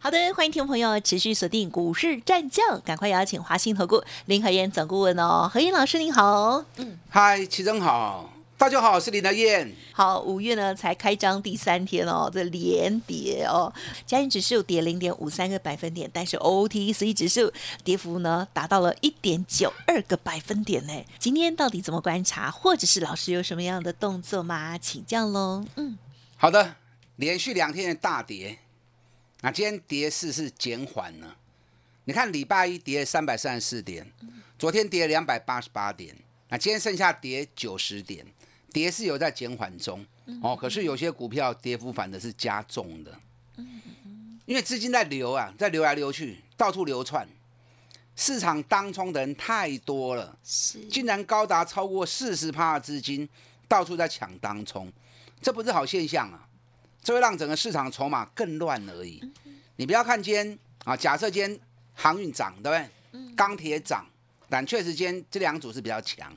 好的，欢迎听众朋友持续锁定股市战将，赶快邀请华信投顾林和燕总顾问哦，何燕老师您好，嗯，嗨，齐总好，大家好，我是林德燕。好，五月呢才开张第三天哦，这连跌哦，加权指数跌零点五三个百分点，但是 OTC 指数跌幅呢达到了一点九二个百分点呢。今天到底怎么观察，或者是老师有什么样的动作吗？请教喽。嗯，好的，连续两天的大跌。那今天跌势是减缓了，你看礼拜一跌三百三十四点，昨天跌两百八十八点，那今天剩下跌九十点，跌是有在减缓中哦。可是有些股票跌幅反的是加重的，因为资金在流啊，在流来流去，到处流窜，市场当冲的人太多了，竟然高达超过四十趴的资金到处在抢当冲，这不是好现象啊。这会让整个市场筹码更乱而已。你不要看今天啊，假设今天航运涨，对不对？钢铁涨，但确实今天这两组是比较强，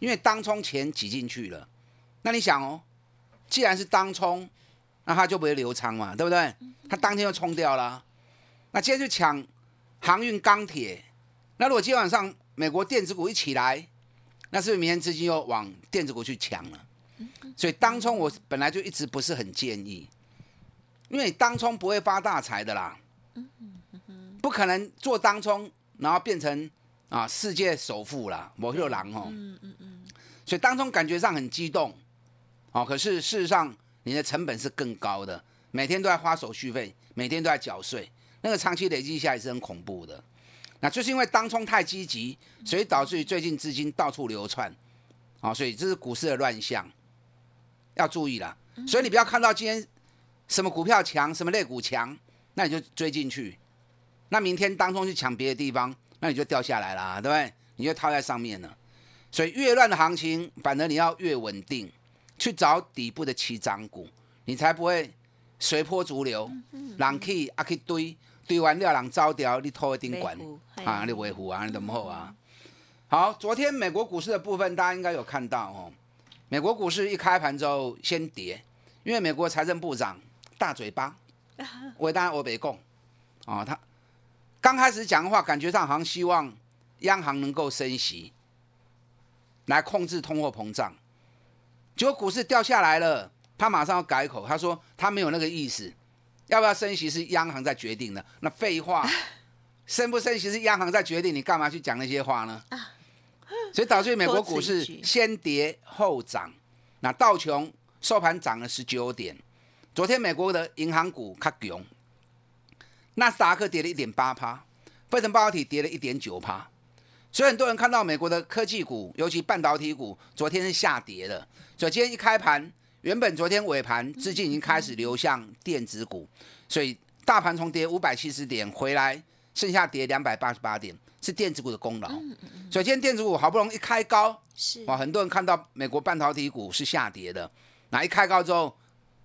因为当冲钱挤进去了。那你想哦，既然是当冲，那它就不会流仓嘛，对不对？它当天就冲掉了。那今天去抢航运、钢铁，那如果今天晚上美国电子股一起来，那是不是明天资金又往电子股去抢了？所以当冲我本来就一直不是很建议，因为当冲不会发大财的啦，不可能做当冲然后变成啊世界首富啦，我有狼哦，所以当冲感觉上很激动，哦，可是事实上你的成本是更高的，每天都在花手续费，每天都在缴税，那个长期累积下来是很恐怖的。那就是因为当冲太积极，所以导致于最近资金到处流窜，啊，所以这是股市的乱象。要注意了，所以你不要看到今天什么股票强，什么类股强，那你就追进去。那明天当中去抢别的地方，那你就掉下来啦，对不对？你就套在上面了。所以越乱的行情，反而你要越稳定，去找底部的起涨股，你才不会随波逐流。人去啊去堆，堆完了人招掉，你拖一顶管啊，你维护啊，你怎么好啊？好，昨天美国股市的部分，大家应该有看到哦。美国股市一开盘之后先跌，因为美国财政部长大嘴巴，伟大我北共，啊，他刚开始讲的话，感觉上好像希望央行能够升息，来控制通货膨胀，结果股市掉下来了，他马上要改口，他说他没有那个意思，要不要升息是央行在决定的，那废话，升不升息是央行在决定，你干嘛去讲那些话呢？所以导致美国股市先跌后涨，那道琼收盘涨了十九点。昨天美国的银行股卡强，纳斯达克跌了一点八趴，费城半导体跌了一点九趴。所以很多人看到美国的科技股，尤其半导体股，昨天是下跌的。所以今天一开盘，原本昨天尾盘资金已经开始流向电子股，所以大盘重跌五百七十点回来，剩下跌两百八十八点。是电子股的功劳。首先，电子股好不容易一开高，是哇，很多人看到美国半导体股是下跌的，那一开高之后，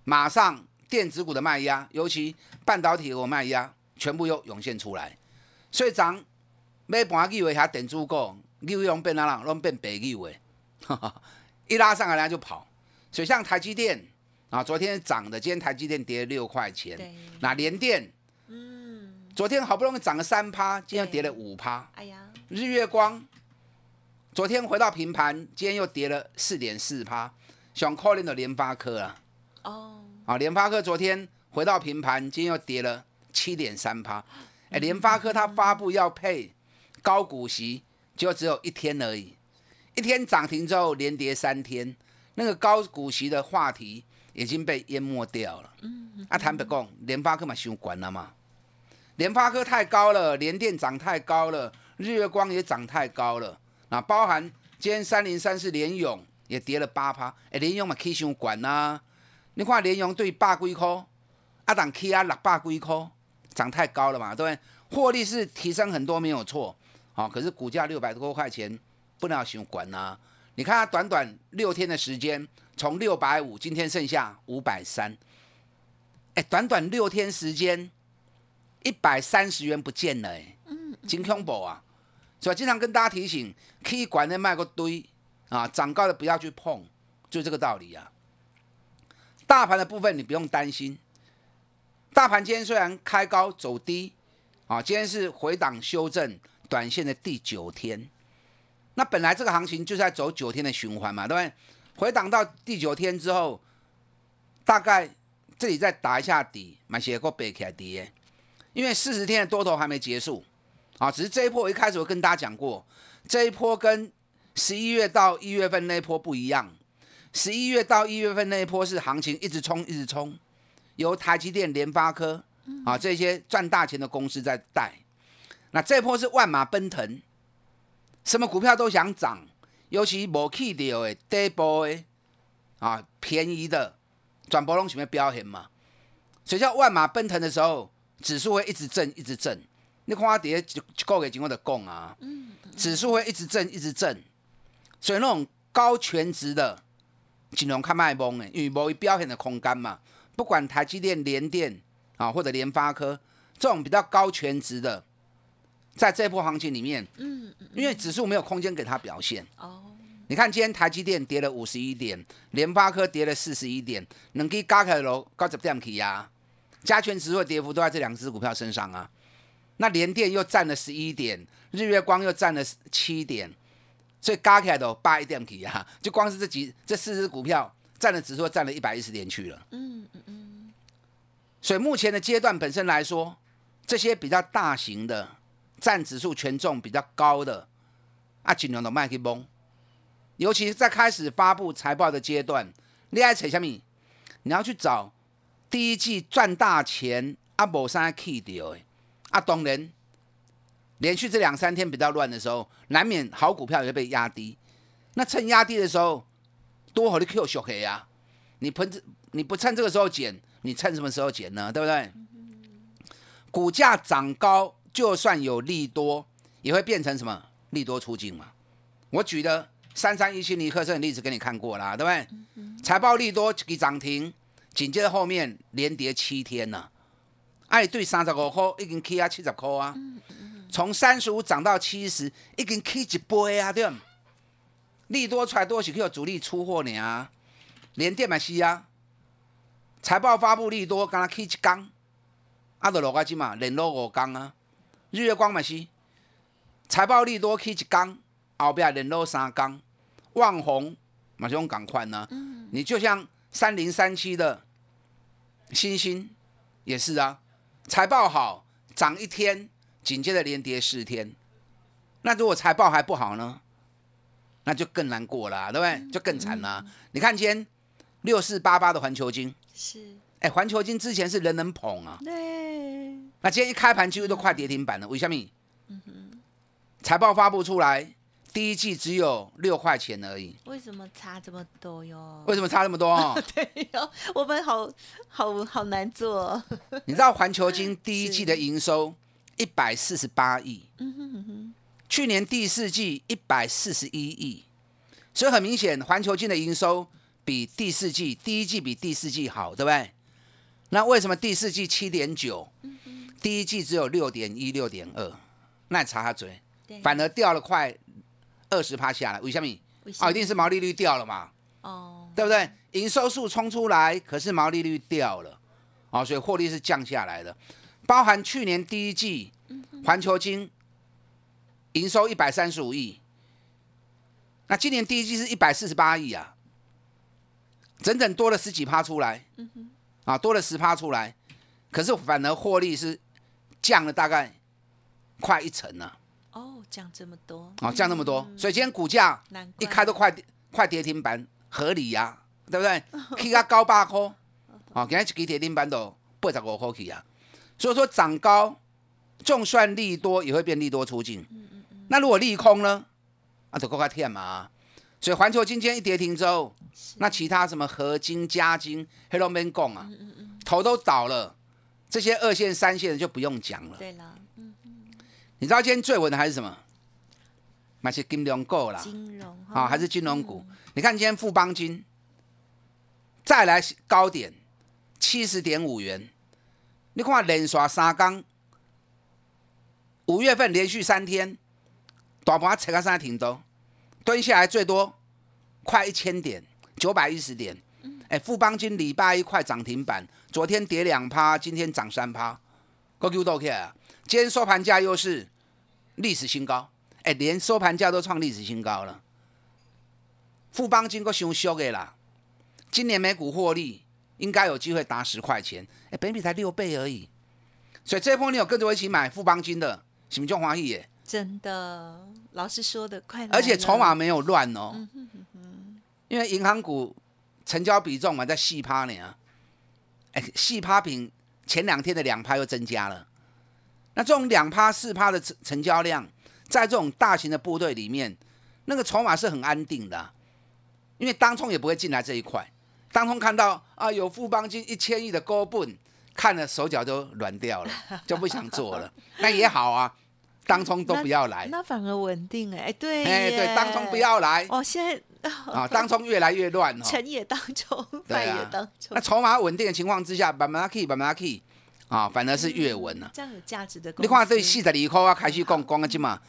马上电子股的卖压，尤其半导体股卖压，全部又涌现出来。所以涨买盘以为还电子股，利用变哪样，拢变白以为，一拉上来人家就跑。所以像台积电啊，昨天涨的，今天台积电跌了六块钱。那联电。昨天好不容易涨了三趴，今天跌了五趴。哎呀，日月光昨天回到平盘，今天又跌了四点四趴。想 calling 的联发科啊，哦，啊，联发科昨天回到平盘，今天又跌了七点三趴。哎，联发科它发布要配高股息，就只有一天而已，一天涨停之后连跌三天，那个高股息的话题已经被淹没掉了。嗯，啊，坦白讲，联发科嘛想管了嘛。联发科太高了，联电涨太高了，日月光也涨太高了。那包含今天三零三四联勇也跌了八趴，哎，联勇嘛可以上管呐。你看联勇对百几块，阿，档 K 啊六百几块，涨太高了嘛，对不对？获利是提升很多没有错，好，可是股价六百多块钱不能上管呐。你看它短短六天的时间，从六百五，今天剩下五百三，哎，短短六天时间，一百三十元不见了，哎，嗯，金恐怖啊！所以经常跟大家提醒，可以管的卖个堆啊，涨高的不要去碰，就这个道理啊。大盘的部分你不用担心，大盘今天虽然开高走低，啊，今天是回档修正短线的第九天。那本来这个行情就是在走九天的循环嘛，对不对？回档到第九天之后，大概这里再打一下底，买些个背起来跌，因为四十天的多头还没结束啊。只是这一波我一开始我跟大家讲过，这一波跟十一月到一月份那一波不一样。十一月到一月份那一波是行情一直冲一直冲，由台积电、联发科啊这些赚大钱的公司在带。那这一波是万马奔腾。什么股票都想涨，尤其无去掉的底部的啊，便宜的转波龙前面表现嘛。所以叫万马奔腾的时候，指数会一直震，一直震。你看底下就个月经过的供啊，指数会一直震，一直震。所以那种高全值的金融看卖崩的，因为无表现的空间嘛。不管台积电、联电啊，或者联发科这种比较高全值的。在这波行情里面，嗯，因为指数没有空间给它表现。哦，你看今天台积电跌了五十一点，联发科跌了四十一点，能给加起来喽，高十点起呀。加权指数的跌幅都在这两只股票身上啊。那联电又占了十一点，日月光又占了七点，所以加起来都八一点几啊。就光是这几这四只股票占的指数占了一百一十点去了。嗯嗯嗯。所以目前的阶段本身来说，这些比较大型的。占指数权重比较高的啊，尽量都卖去崩。尤其是在开始发布财报的阶段，你爱扯什么？你要去找第一季赚大钱啊，无啥去掉的啊。当然，连续这两三天比较乱的时候，难免好股票也会被压低。那趁压低的时候，多好的 Q 小黑啊！你喷这，你不趁这个时候减，你趁什么时候减呢？对不对？股价涨高。就算有利多，也会变成什么利多出境嘛？我举的三三一七尼克森的例子给你看过啦，对不对？财报利多给涨停，紧接着后面连跌七天呢。哎，对，三十五块已经起啊七十块啊，从三十五涨到七十，已经起一倍啊，对利多出来多是去有主力出货呢啊，连电嘛是啊，财报发布利多，刚刚起一缸，啊，就落个几嘛，连落五缸啊。日月光嘛是。财报利多起一缸，后边连落三缸，旺宏嘛是用港快呢。你就像三零三七的星星也是啊，财报好涨一天，紧接着连跌四天。那如果财报还不好呢，那就更难过了，对不对？就更惨了。你看今天六四八八的环球金是，哎，环球金之前是人人捧啊。对。那今天一开盘几乎都快跌停板了，为什么？嗯哼，财报发布出来，第一季只有六块钱而已。为什么差这么多哟？为什么差这么多？对哟，我们好好好难做。你知道环球金 第一季的营收一百四十八亿，嗯哼哼，去年第四季一百四十一亿，所以很明显，环球金的营收比第四季第一季比第四季好，对不对？那为什么第四季七点九？第一季只有六点一、六点二，那你插下嘴，反而掉了快二十趴下来，为什么？哦，一定是毛利率掉了嘛？哦，对不对？营收数冲出来，可是毛利率掉了，哦，所以获利是降下来的。包含去年第一季，环球金营收一百三十五亿，那今年第一季是一百四十八亿啊，整整多了十几趴出来，啊，多了十趴出来，可是反而获利是。降了大概快一成呢。哦，降这么多。哦，降那么多，所以今天股价一开都快快跌停板，合理呀，对不对？起个高八块，哦，今天一跌停板都八十五块起啊。所以说涨高，就算利多也会变利多出境。嗯嗯嗯。那如果利空呢？啊，就够快天嘛。所以环球今天一跌停之后，那其他什么合金、加金、黑龙江供啊，头都倒了。这些二线、三线的就不用讲了。对了，嗯嗯，你知道今天最稳的还是什么？买些金融股啦，金融啊，还是金融股。你看今天富邦金再来高点七十点五元，你看连刷三缸，五月份连续三天大盘扯个三停都蹲下来最多快一千点，九百一十点。哎，富邦金礼拜一块涨停板，昨天跌两趴，今天涨三趴，够 Q 都 K 啊！今天收盘价又是历史新高，哎，连收盘价都创历史新高了。富邦金够熊修的啦，今年每股获利应该有机会达十块钱，哎，本比才六倍而已。所以这波你有跟着我一起买富邦金的，什么叫华裔耶？真的，老师说的快，而且筹码没有乱哦，因为银行股。成交比重嘛，在细趴呢，哎，细趴品前两天的两趴又增加了。那这种两趴、四趴的成成交量，在这种大型的部队里面，那个筹码是很安定的，因为当冲也不会进来这一块。当冲看到啊，有富邦金一千亿的高本，看了手脚都软掉了，就不想做了。那也好啊，当冲都不要来，那反而稳定哎，对，哎对，当冲不要来。哦，现在。啊，当中越来越乱哦，成也当中，败也当中。那筹码稳定的情况之下，慢慢 key，慢慢 key，啊，反而是越稳了。这样有价值的。你看这细的离口啊，开始讲讲啊，今嘛，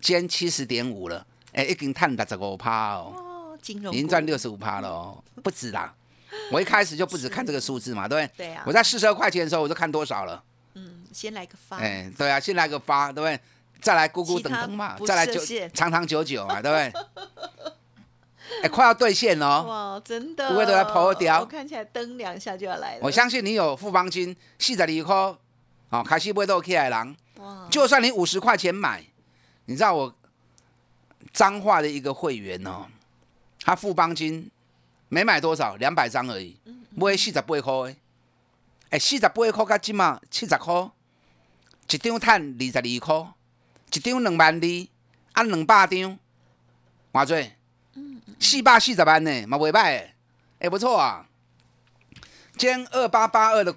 今七十点五了，哎，已经探六十五趴哦。哦，金融已经赚六十五趴了哦，不止啦。我一开始就不止看这个数字嘛，对不对？对啊。我在四十二块钱的时候，我就看多少了。嗯，先来个发。哎，对啊，先来个发，对不对？再来咕咕等等嘛，再来久长长久久嘛，对不对？哎，快要兑现了！哇，真的，不会都在破掉。我看起来蹬两下就要来了。我相信你有富邦金四十二块，哦，开始不会都起来狼。哇！就算你五十块钱买，你知道我彰化的一个会员哦，他富邦金没买多少，两百张而已，买四十八块。哎，四十八块加金嘛，七十块，一张赚二十二块，一张两万二，按两百张，偌济？四百四十万呢，嘛袂歹，哎不错啊。今天二八八二的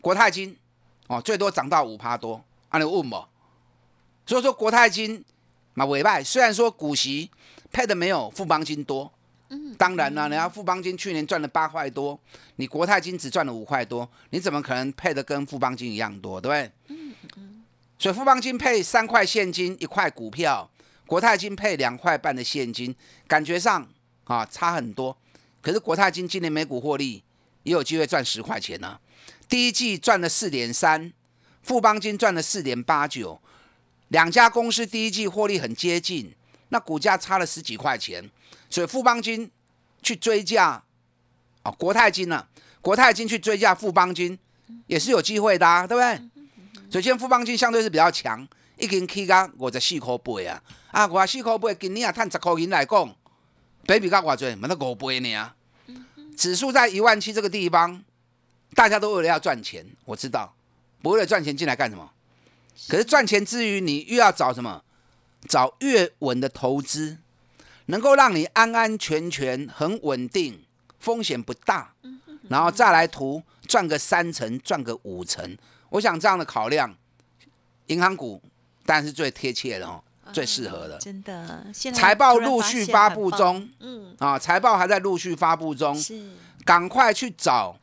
国泰金哦，最多涨到五趴多，啊你问我？所以说国泰金嘛袂歹，虽然说股息配的没有富邦金多，嗯，当然了，人家富邦金去年赚了八块多，你国泰金只赚了五块多，你怎么可能配的跟富邦金一样多，对不对？嗯嗯。所以富邦金配三块现金一块股票，国泰金配两块半的现金，感觉上。啊，差很多。可是国泰金今年每股获利也有机会赚十块钱呢。第一季赚了四点三，富邦金赚了四点八九，两家公司第一季获利很接近，那股价差了十几块钱，所以富邦金去追价啊，国泰金呢，国泰金去追价富邦金也是有机会的，啊对不对？所以现在富邦金相对是比较强，已经起到五十四块八啊，啊，五十四块八，今年也赚十块钱来讲。比比高寡最，没得五倍呢啊！指数在一万七这个地方，大家都为了要赚钱，我知道，不为了赚钱进来干什么？可是赚钱之余，你又要找什么？找越稳的投资，能够让你安安全全、很稳定，风险不大，然后再来图赚个三成、赚个五成。我想这样的考量，银行股当然是最贴切的哦。最适合的，真的。财报陆续发布中，嗯啊，财报还在陆续发布中，是，赶快去找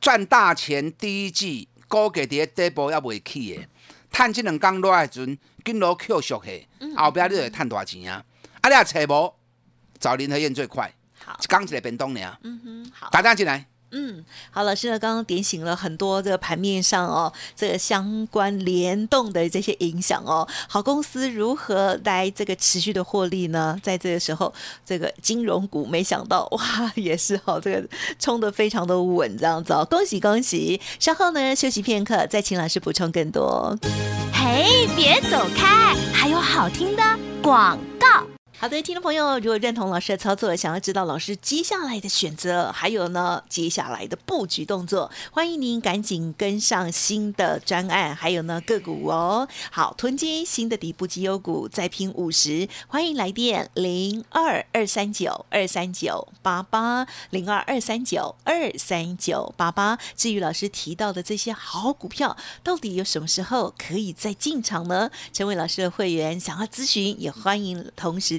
赚大钱。第一季高给跌跌波要未起的，趁这两刚落来阵，跟落 Q 熟起，后边你就会赚大钱啊！啊，你啊找无找林和燕最快，好，刚起来变动呢，嗯哼，好，大家进来。嗯，好，老师呢刚刚点醒了很多这个盘面上哦，这个相关联动的这些影响哦。好公司如何来这个持续的获利呢？在这个时候，这个金融股没想到哇，也是哦，这个冲的非常的稳，这样子哦，恭喜恭喜！稍后呢休息片刻，再请老师补充更多。嘿，别走开，还有好听的广告。好的，听众朋友，如果认同老师的操作，想要知道老师接下来的选择，还有呢接下来的布局动作，欢迎您赶紧跟上新的专案，还有呢个股哦。好，囤积新的底部绩优股，再拼五十，欢迎来电零二二三九二三九八八零二二三九二三九八八。至于老师提到的这些好股票，到底有什么时候可以再进场呢？成为老师的会员，想要咨询也欢迎同时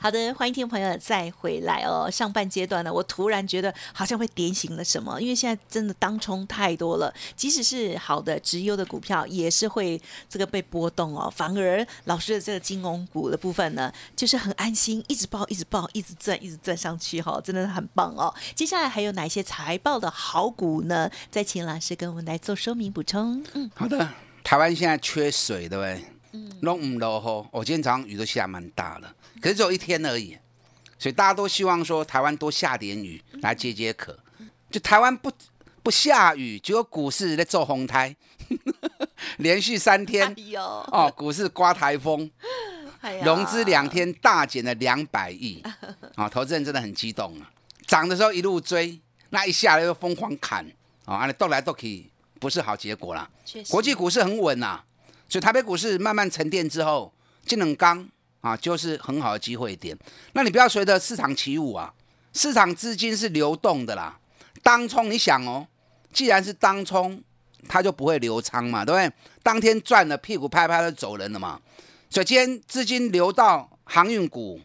好的，欢迎听众朋友再回来哦。上半阶段呢，我突然觉得好像会点醒了什么，因为现在真的当冲太多了，即使是好的直优的股票，也是会这个被波动哦。反而老师的这个金融股的部分呢，就是很安心，一直报，一直报，一直赚，一直赚上去哈，真的很棒哦。接下来还有哪些财报的好股呢？再请老师跟我们来做说明补充。嗯，好的。台湾现在缺水，对不对？嗯，弄唔落吼，我今天早上雨都下蛮大的。可是只有一天而已，所以大家都希望说台湾多下点雨来解解渴。就台湾不不下雨，结果股市在做红台，连续三天哦，股市刮台风，融资两天大减了两百亿啊！投资人真的很激动啊！涨的时候一路追，那一下来又疯狂砍啊！你斗来斗去，不是好结果啦。国际股市很稳呐，所以台北股市慢慢沉淀之后，金冷刚。啊，就是很好的机会点。那你不要随着市场起舞啊，市场资金是流动的啦。当冲，你想哦，既然是当冲，它就不会流仓嘛，对不对？当天赚了，屁股拍拍就走人了嘛。所以今天资金流到航运股，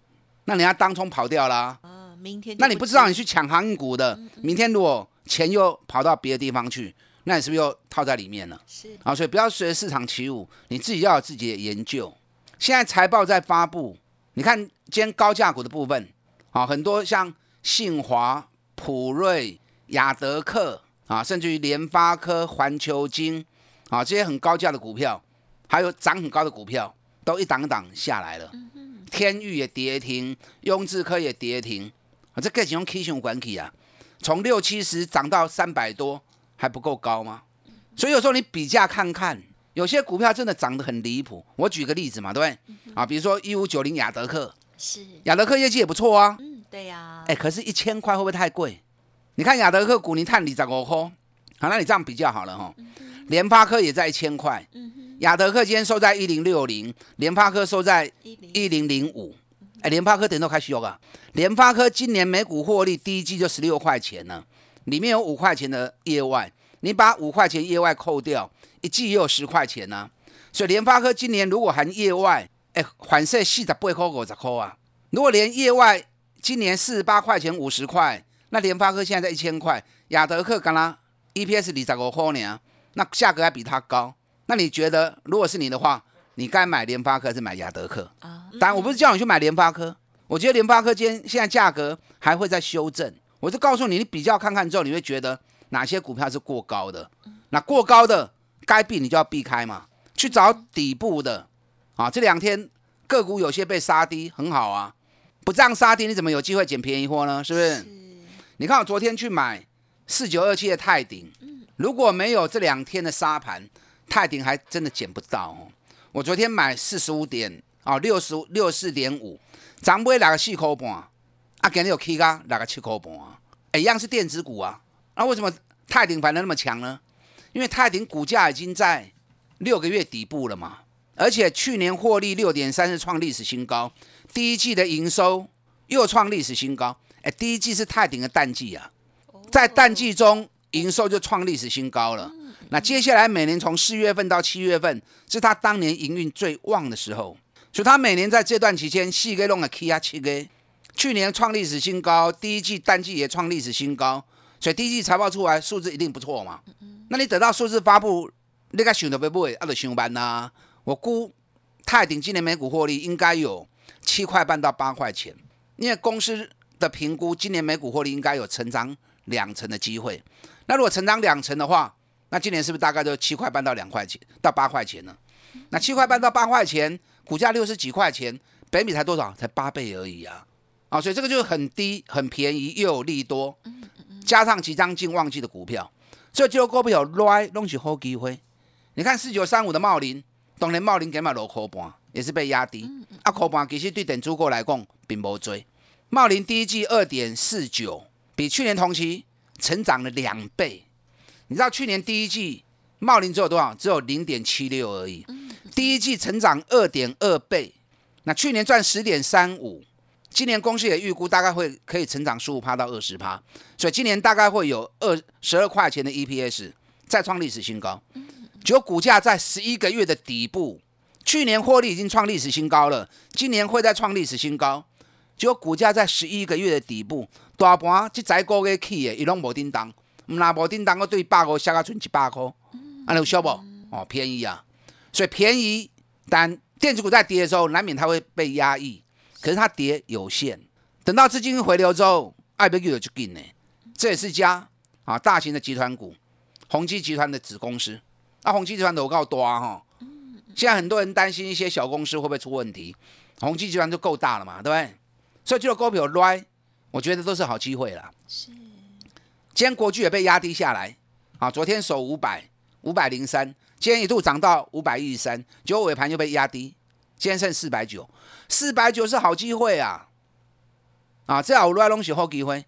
那人家当冲跑掉了。啊，明天那你不知道你去抢航运股的，明天如果钱又跑到别的地方去，那你是不是又套在里面了？是啊，所以不要随着市场起舞，你自己要有自己的研究。现在财报在发布，你看今天高价股的部分，啊，很多像信华、普瑞、雅德克啊，甚至于联发科、环球金啊，这些很高价的股票，还有涨很高的股票，都一档档下来了。天域也跌停，雍智科也跌停，啊，这各种用 K 线关系啊，从六七十涨到三百多，还不够高吗？所以有时候你比价看看。有些股票真的涨得很离谱，我举个例子嘛，对不对？啊，比如说一五九零亚德克，是亚德克业绩也不错啊。嗯，对呀。哎，可是，一千块会不会太贵？你看亚德克股，你看你十五块，好，那你这样比较好了哈。联发科也在一千块，亚德克今天收在一零六零，联发科收在一零零五。哎，联发科等都开始有啊。联发科今年每股获利第一季就十六块钱呢，里面有五块钱的业外，你把五块钱业外扣掉。一季也有十块钱呢，所以联发科今年如果含业外，哎，反射四十八块五十块啊。如果连业外今年四十八块钱五十块，那联发科现在在一千块，亚德克刚刚 EPS 二十五块呢，那价格还比它高。那你觉得如果是你的话，你该买联发科还是买亚德克啊？当然我不是叫你去买联发科，我觉得联发科今天现在价格还会再修正。我就告诉你，你比较看看之后，你会觉得哪些股票是过高的，那过高的。该避你就要避开嘛，去找底部的啊！这两天个股有些被杀低，很好啊。不这样杀低，你怎么有机会捡便宜货呢？是不是？你看我昨天去买四九二七的泰鼎，如果没有这两天的沙盘，泰鼎还真的捡不到哦。我昨天买四十五点啊，六十六四点五，涨不会两个四块半啊？今日有 K 噶两个七块半啊？一样是电子股啊，那为什么泰鼎反而那么强呢？因为泰鼎股价已经在六个月底部了嘛，而且去年获利六点三是创历史新高，第一季的营收又创历史新高。哎，第一季是泰鼎的淡季啊，在淡季中营收就创历史新高了。那接下来每年从四月份到七月份是他当年营运最旺的时候，所以他每年在这段期间细个弄个 K 啊七个，去年创历史新高，第一季淡季也创历史新高，所以第一季财报出来数字一定不错嘛。那你等到数字发布，你该想到要买，啊，就上班呐。我估泰鼎今年每股获利应该有七块半到八块钱，因为公司的评估今年每股获利应该有成长两成的机会。那如果成长两成的话，那今年是不是大概就七块半到两块钱到八块钱呢？那七块半到八块钱，股价六十几块钱，北米才多少？才八倍而已啊！啊，所以这个就是很低、很便宜又有利多，加上即将进旺季的股票，所以就股票来拢是好机会。你看四九三五的茂林，当年茂林给买落口半，也是被压低。啊，口半其实对电子股来讲并无追。茂林第一季二点四九，比去年同期成长了两倍。你知道去年第一季茂林只有多少？只有零点七六而已。第一季成长二点二倍，那去年赚十点三五，今年公司也预估大概会可以成长十五趴到二十趴，所以今年大概会有二十二块钱的 EPS 再创历史新高。结果股价在十一个月的底部，去年获利已经创历史新高了，今年会再创历史新高。结果股价在十一个月的底部，大盘这在个月起的，伊拢无叮当，唔啦无叮当，我对百块下个存一百块，安有小不？哦，便宜啊！所以便宜，但电子股在跌的时候，难免它会被压抑。可是它跌有限，等到资金回流之后，爱贝就就进呢。这也是家啊，大型的集团股，宏基集团的子公司。那宏基集团的我告多哈，现在很多人担心一些小公司会不会出问题，宏基集团就够大了嘛，对不对？所以就股票来，我觉得都是好机会啦。是，今天国巨也被压低下来，啊，昨天守五百，五百零三。今天一度涨到五百一十三，结果尾盘又被压低，今天剩四百九，四百九是好机会啊！啊，这好来拢是好机会。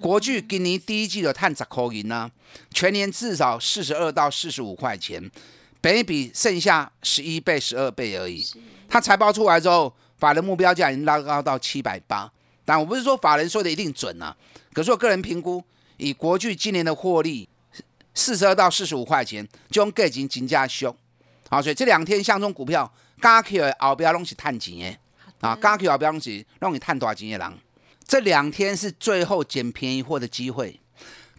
国巨今年第一季的探十块银呢，全年至少四十二到四十五块钱，本比剩下十一倍、十二倍而已。它财报出来之后，法人目标价已经拉高到七百八，但我不是说法人说的一定准啊，可是我个人评估，以国巨今年的获利。四十二到四十五块钱，就用价钱金价修，好，所以这两天相中股票，加起来后边拢是探钱的，啊，加起来后边拢是让你探多少钱的人，这两天是最后捡便宜货的机会，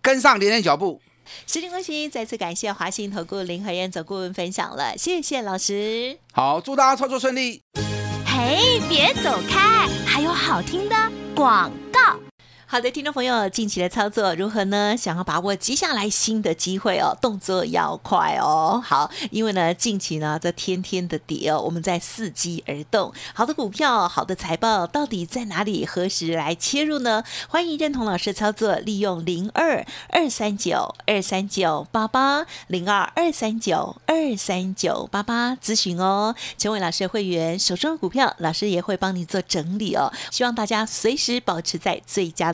跟上连连脚步。时间关系，再次感谢华信投顾林和燕总顾问分享了，谢谢老师。好，祝大家操作顺利。嘿，别走开，还有好听的广告。好的，听众朋友，近期的操作如何呢？想要把握接下来新的机会哦，动作要快哦。好，因为呢，近期呢这天天的跌哦，我们在伺机而动。好的股票，好的财报，到底在哪里？何时来切入呢？欢迎认同老师操作，利用零二二三九二三九八八零二二三九二三九八八咨询哦。成为老师的会员，手中的股票，老师也会帮你做整理哦。希望大家随时保持在最佳。